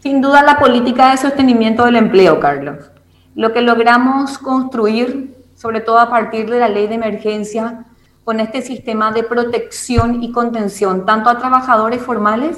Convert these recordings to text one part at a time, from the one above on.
Sin duda la política de sostenimiento del empleo, Carlos. Lo que logramos construir, sobre todo a partir de la ley de emergencia, con este sistema de protección y contención, tanto a trabajadores formales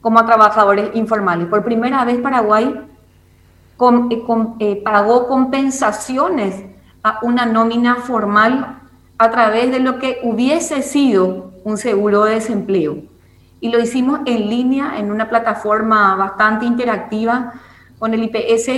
como a trabajadores informales. Por primera vez Paraguay eh, eh, pagó compensaciones a una nómina formal a través de lo que hubiese sido un seguro de desempleo y lo hicimos en línea en una plataforma bastante interactiva con el IPS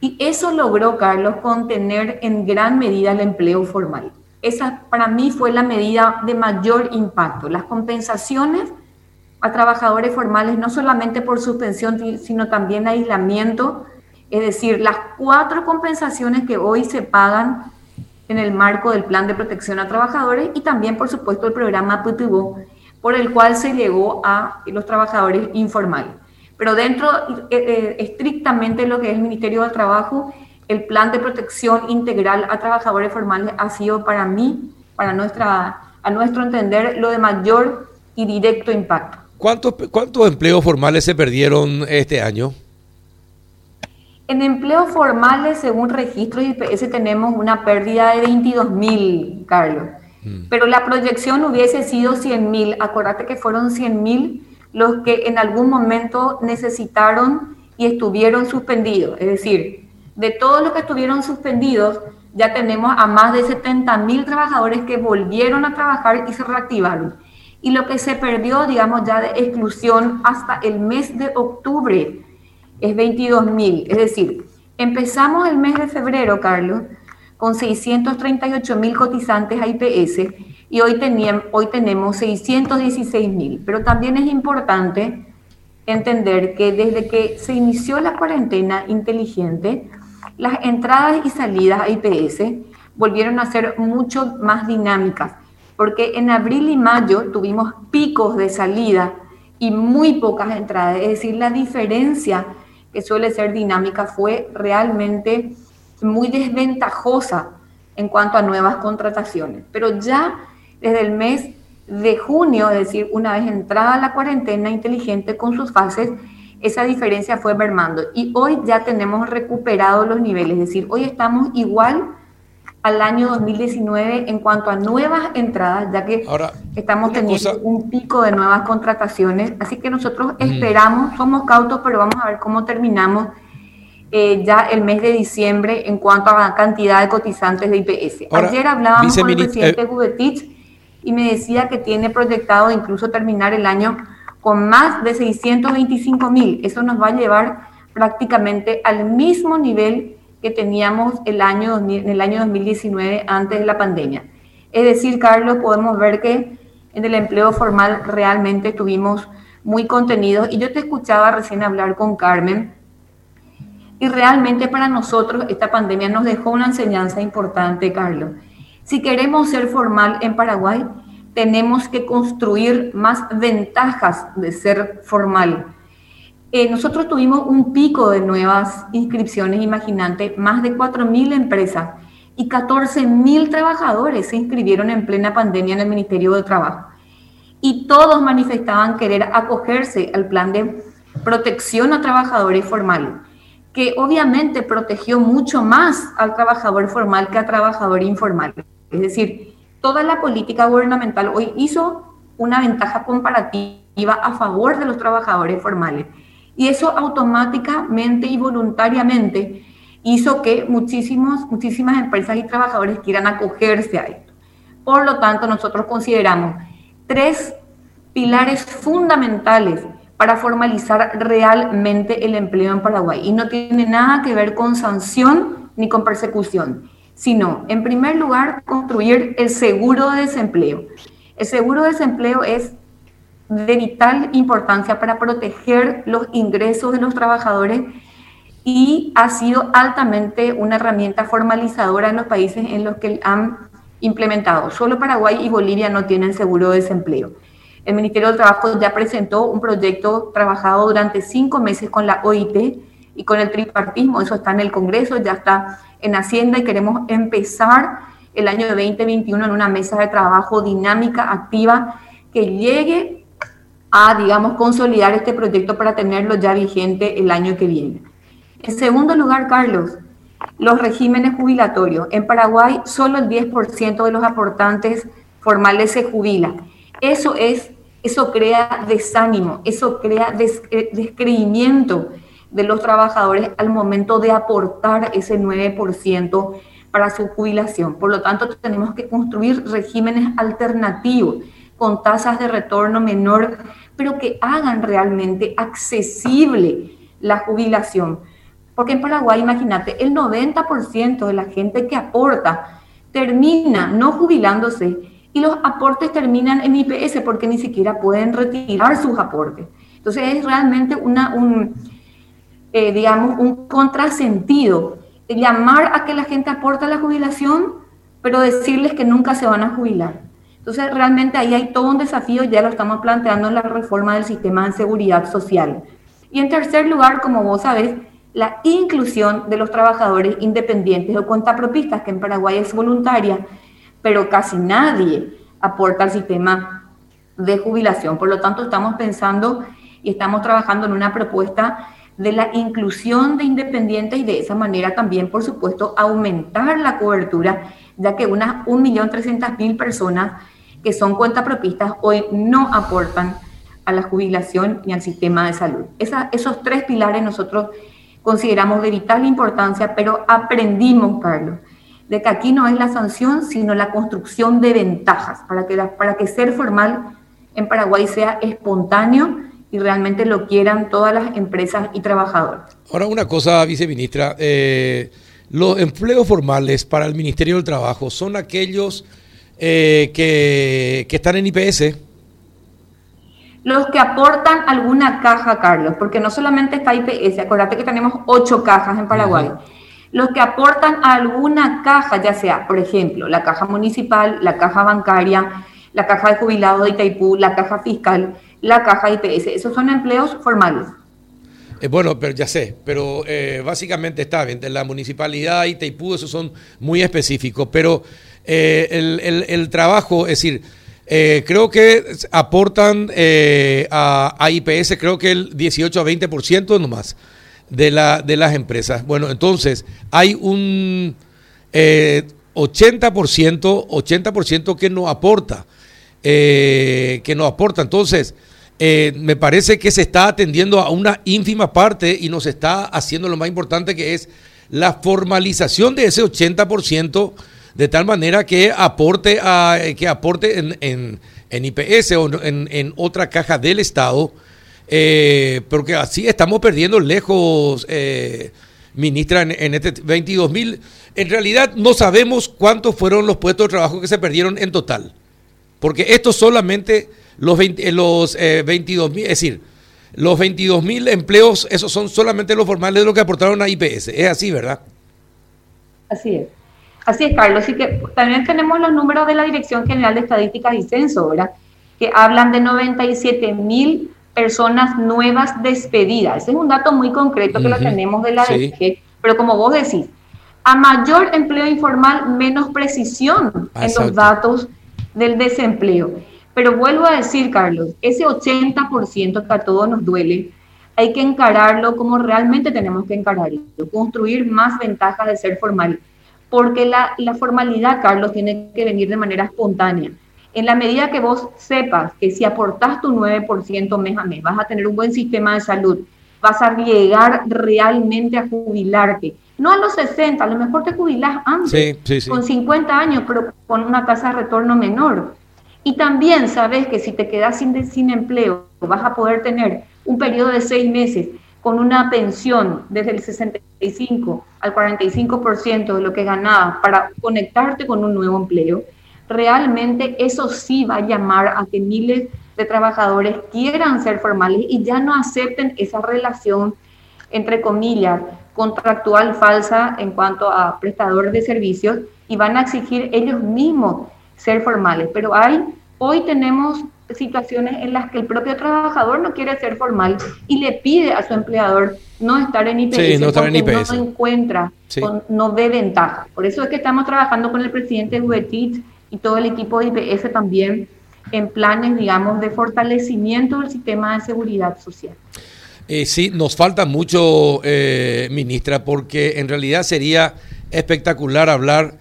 y eso logró, Carlos, contener en gran medida el empleo formal. Esa para mí fue la medida de mayor impacto. Las compensaciones a trabajadores formales, no solamente por suspensión, sino también aislamiento, es decir, las cuatro compensaciones que hoy se pagan en el marco del Plan de Protección a Trabajadores y también, por supuesto, el programa PTUBO, por el cual se llegó a los trabajadores informales. Pero dentro eh, eh, estrictamente lo que es el Ministerio del Trabajo, el plan de protección integral a trabajadores formales ha sido para mí, para nuestra, a nuestro entender, lo de mayor y directo impacto. ¿Cuántos, cuántos empleos formales se perdieron este año? En empleos formales, según registros IPS, tenemos una pérdida de 22 mil, Carlos. Mm. Pero la proyección hubiese sido 100 mil. Acuérdate que fueron 100 mil los que en algún momento necesitaron y estuvieron suspendidos. Es decir, de todos los que estuvieron suspendidos, ya tenemos a más de 70 mil trabajadores que volvieron a trabajar y se reactivaron. Y lo que se perdió, digamos, ya de exclusión hasta el mes de octubre es 22 mil. Es decir, empezamos el mes de febrero, Carlos, con 638 mil cotizantes a IPS y hoy, hoy tenemos 616 mil. Pero también es importante entender que desde que se inició la cuarentena inteligente, las entradas y salidas a IPS volvieron a ser mucho más dinámicas, porque en abril y mayo tuvimos picos de salida y muy pocas entradas, es decir, la diferencia que suele ser dinámica fue realmente muy desventajosa en cuanto a nuevas contrataciones. Pero ya desde el mes de junio, es decir, una vez entrada la cuarentena inteligente con sus fases, esa diferencia fue mermando. Y hoy ya tenemos recuperado los niveles, es decir, hoy estamos igual al año 2019 en cuanto a nuevas entradas, ya que estamos teniendo un pico de nuevas contrataciones. Así que nosotros esperamos, somos cautos, pero vamos a ver cómo terminamos eh, ya el mes de diciembre en cuanto a la cantidad de cotizantes de IPS. Ayer hablábamos con el presidente eh, y me decía que tiene proyectado incluso terminar el año con más de 625 mil. Eso nos va a llevar prácticamente al mismo nivel que teníamos el año, en el año 2019 antes de la pandemia. Es decir, Carlos, podemos ver que en el empleo formal realmente estuvimos muy contenidos y yo te escuchaba recién hablar con Carmen y realmente para nosotros esta pandemia nos dejó una enseñanza importante, Carlos. Si queremos ser formal en Paraguay, tenemos que construir más ventajas de ser formal. Eh, nosotros tuvimos un pico de nuevas inscripciones, imagínate, más de 4.000 empresas y 14.000 trabajadores se inscribieron en plena pandemia en el Ministerio de Trabajo. Y todos manifestaban querer acogerse al plan de protección a trabajadores formales que obviamente protegió mucho más al trabajador formal que al trabajador informal. Es decir, toda la política gubernamental hoy hizo una ventaja comparativa a favor de los trabajadores formales. Y eso automáticamente y voluntariamente hizo que muchísimos, muchísimas empresas y trabajadores quieran acogerse a esto. Por lo tanto, nosotros consideramos tres pilares fundamentales para formalizar realmente el empleo en Paraguay. Y no tiene nada que ver con sanción ni con persecución, sino, en primer lugar, construir el seguro de desempleo. El seguro de desempleo es de vital importancia para proteger los ingresos de los trabajadores y ha sido altamente una herramienta formalizadora en los países en los que han implementado. Solo Paraguay y Bolivia no tienen seguro de desempleo. El Ministerio del Trabajo ya presentó un proyecto trabajado durante cinco meses con la OIT y con el tripartismo. Eso está en el Congreso, ya está en Hacienda y queremos empezar el año 2021 en una mesa de trabajo dinámica, activa, que llegue a, digamos, consolidar este proyecto para tenerlo ya vigente el año que viene. En segundo lugar, Carlos, los regímenes jubilatorios. En Paraguay, solo el 10% de los aportantes formales se jubilan. Eso es, eso crea desánimo, eso crea eh, descreimiento de los trabajadores al momento de aportar ese 9% para su jubilación. Por lo tanto, tenemos que construir regímenes alternativos con tasas de retorno menor, pero que hagan realmente accesible la jubilación. Porque en Paraguay, imagínate, el 90% de la gente que aporta termina no jubilándose y los aportes terminan en IPS porque ni siquiera pueden retirar sus aportes. Entonces es realmente un, eh, digamos, un contrasentido llamar a que la gente aporte a la jubilación, pero decirles que nunca se van a jubilar. Entonces realmente ahí hay todo un desafío, ya lo estamos planteando en la reforma del sistema de seguridad social. Y en tercer lugar, como vos sabés, la inclusión de los trabajadores independientes o cuentapropistas, que en Paraguay es voluntaria, pero casi nadie aporta al sistema de jubilación. Por lo tanto, estamos pensando y estamos trabajando en una propuesta de la inclusión de independientes y de esa manera también, por supuesto, aumentar la cobertura, ya que unas 1.300.000 personas que son cuentapropistas hoy no aportan a la jubilación ni al sistema de salud. esos tres pilares nosotros consideramos de vital importancia, pero aprendimos, Carlos, de que aquí no es la sanción, sino la construcción de ventajas para que, para que ser formal en Paraguay sea espontáneo y realmente lo quieran todas las empresas y trabajadores. Ahora una cosa, viceministra, eh, los empleos formales para el Ministerio del Trabajo son aquellos eh, que, que están en IPS los que aportan alguna caja, Carlos, porque no solamente está IPS, acuérdate que tenemos ocho cajas en Paraguay. Los que aportan alguna caja, ya sea, por ejemplo, la caja municipal, la caja bancaria, la caja de jubilados de Itaipú, la caja fiscal, la caja IPS, esos son empleos formales. Eh, bueno, pero ya sé, pero eh, básicamente está bien, la municipalidad, Itaipú, esos son muy específicos, pero eh, el, el trabajo, es decir, eh, creo que aportan eh, a, IPS, creo que el 18 a 20% nomás de, la, de las empresas. Bueno, entonces hay un 80%, 80% que no aporta, eh, que no aporta. Entonces, me parece que se está atendiendo a una ínfima parte y nos está haciendo lo más importante que es la formalización de ese 80% de tal manera que aporte, a, que aporte en, en, IPS o en, en, otra caja del Estado, eh, porque así estamos perdiendo lejos, eh, ministra, en, este 22 mil. En realidad no sabemos cuántos fueron los puestos de trabajo que se perdieron en total, porque esto solamente los, 20, los 22 eh, mil, es decir, los 22 mil empleos, esos son solamente los formales de lo que aportaron a IPS. Es así, ¿verdad? Así es. Así es, Carlos. Y que también tenemos los números de la Dirección General de Estadísticas y Censo, ¿verdad? Que hablan de 97 mil personas nuevas despedidas. Ese es un dato muy concreto que lo tenemos de la DG, pero como vos decís, a mayor empleo informal, menos precisión en los datos del desempleo. Pero vuelvo a decir, Carlos, ese 80% que a todos nos duele, hay que encararlo como realmente tenemos que encararlo, construir más ventajas de ser formal porque la, formalidad, Carlos, tiene que venir de manera espontánea. En la medida que vos sepas que si aportás tu 9% mes a mes, vas a tener un buen sistema de salud, vas a llegar realmente a jubilarte. No a los 60, a lo mejor te jubilás antes, con 50 años, pero con una tasa de retorno menor. Y también sabes que si te quedas sin, sin empleo, vas a poder tener un periodo de seis meses con una pensión desde el 65 al 45% de lo que ganabas para conectarte con un nuevo empleo, realmente eso sí va a llamar a que miles de trabajadores quieran ser formales y ya no acepten esa relación, entre comillas, contractual falsa en cuanto a prestadores de servicios y van a exigir ellos mismos ser formales. Pero hay, hoy tenemos situaciones en las que el propio trabajador no quiere ser formal y le pide a su empleador no estar en IPS no porque no encuentra, no ve ventaja. Por eso es que estamos trabajando con el presidente Huetit y todo el equipo de IPS también en planes, digamos, de fortalecimiento del sistema de seguridad social. Eh, sí, nos falta mucho, eh, ministra, porque en realidad sería espectacular hablar.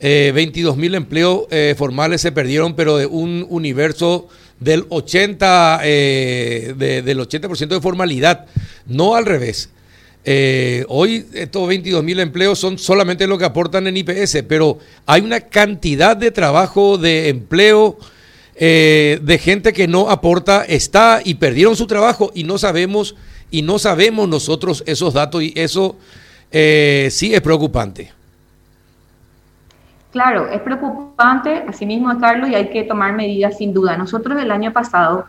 Eh, 22 mil empleos eh, formales se perdieron, pero de un universo del 80, del 80% de formalidad, no al revés. Hoy estos 22 mil empleos son solamente lo que aportan en IPS, pero hay una cantidad de trabajo, de empleo, eh, de gente que no aporta, está y perdieron su trabajo y no sabemos, y no sabemos nosotros esos datos y eso eh, sí es preocupante. Claro, es preocupante, así mismo, Carlos, y hay que tomar medidas sin duda. Nosotros el año pasado,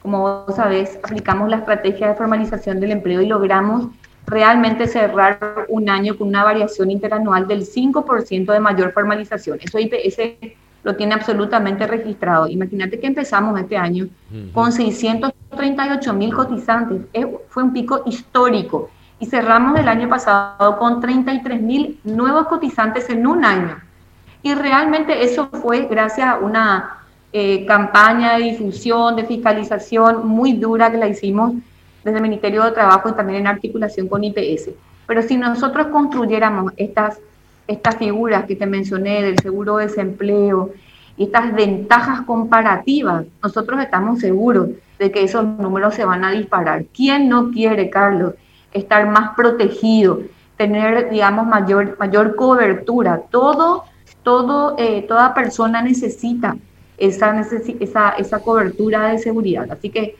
como vos sabés, aplicamos la estrategia de formalización del empleo y logramos realmente cerrar un año con una variación interanual del 5% de mayor formalización. Eso IPS lo tiene absolutamente registrado. Imagínate que empezamos este año con 638 mil cotizantes, fue un pico histórico y cerramos el año pasado con 33 mil nuevos cotizantes en un año. Y realmente eso fue gracias a una eh, campaña de difusión, de fiscalización muy dura que la hicimos desde el Ministerio de Trabajo y también en articulación con IPS. Pero si nosotros construyéramos estas estas figuras que te mencioné del seguro de desempleo, estas ventajas comparativas, nosotros estamos seguros de que esos números se van a disparar. ¿Quién no quiere, Carlos, estar más protegido, tener, digamos, mayor, mayor cobertura? Todo, todo, eh, toda persona necesita esa, esa, esa cobertura de seguridad. Así que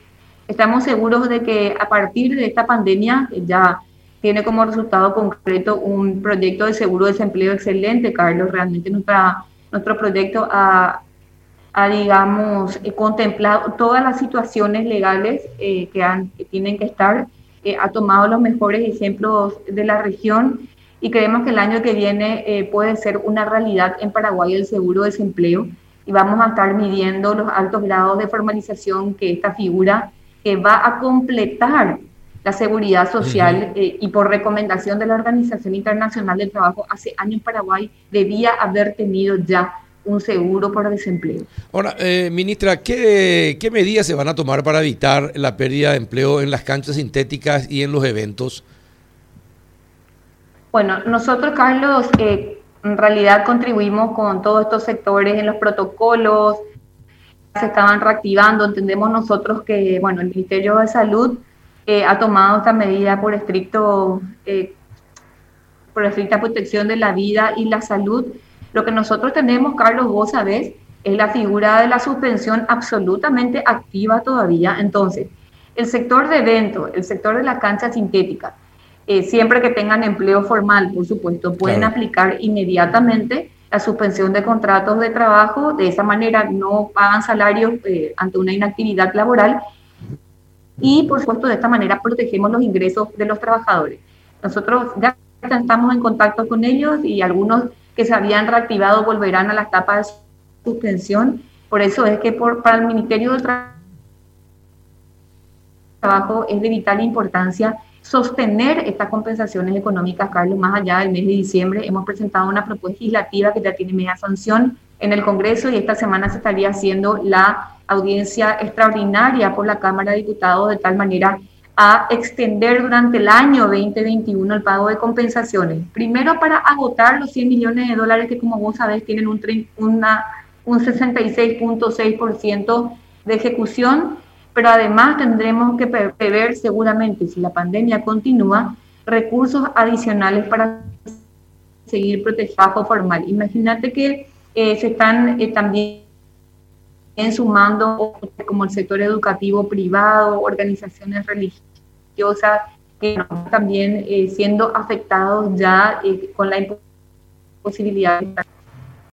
estamos seguros de que a partir de esta pandemia ya tiene como resultado concreto un proyecto de seguro de desempleo excelente, Carlos. Realmente nuestra, nuestro proyecto ha, digamos, eh, contemplado todas las situaciones legales eh, que, han, tienen que estar, eh, ha tomado los mejores ejemplos de la región y creemos que el año que viene puede ser una realidad en Paraguay el seguro de desempleo y vamos a estar midiendo los altos grados de formalización que esta figura que va a completar la seguridad social eh, y por recomendación de la Organización Internacional del Trabajo, hace años Paraguay debía haber tenido ya un seguro por desempleo. Ahora, eh, ministra, ¿qué, ¿qué, medidas se van a tomar para evitar la pérdida de empleo en las canchas sintéticas y en los eventos? Bueno, nosotros, Carlos, eh, en realidad contribuimos con todos estos sectores en los protocolos, se estaban reactivando, entendemos nosotros que, bueno, el Ministerio de Salud eh, ha tomado esta medida por estricto eh, por estricta protección de la vida y la salud. Lo que nosotros tenemos, Carlos, vos sabés, es la figura de la suspensión absolutamente activa todavía. Entonces, el sector de eventos, el sector de la cancha sintética, eh, siempre que tengan empleo formal, por supuesto, pueden aplicar inmediatamente la suspensión de contratos de trabajo. De esa manera no pagan salarios ante una inactividad laboral y por supuesto de esta manera protegemos los ingresos de los trabajadores. Nosotros ya estamos en contacto con ellos y algunos que se habían reactivado volverán a la etapa de suspensión. Por eso es que por, para el Ministerio del Trabajo es de vital importancia sostener estas compensaciones económicas, Carlos, más allá del mes de diciembre. Hemos presentado una propuesta legislativa que ya tiene media sanción en el Congreso y esta semana se estaría haciendo la audiencia extraordinaria por la Cámara de Diputados de tal manera a extender durante el año 2021 el pago de compensaciones. Primero para agotar los 100 millones de dólares que como vos sabés tienen un, un 66.6% de ejecución, pero además tendremos que prever seguramente, si la pandemia continúa, recursos adicionales para seguir protegiendo formal. Imagínate que eh, se están eh, también sumando como el sector educativo privado, organizaciones religiosas, que también eh, siendo afectados ya con la imposibilidad de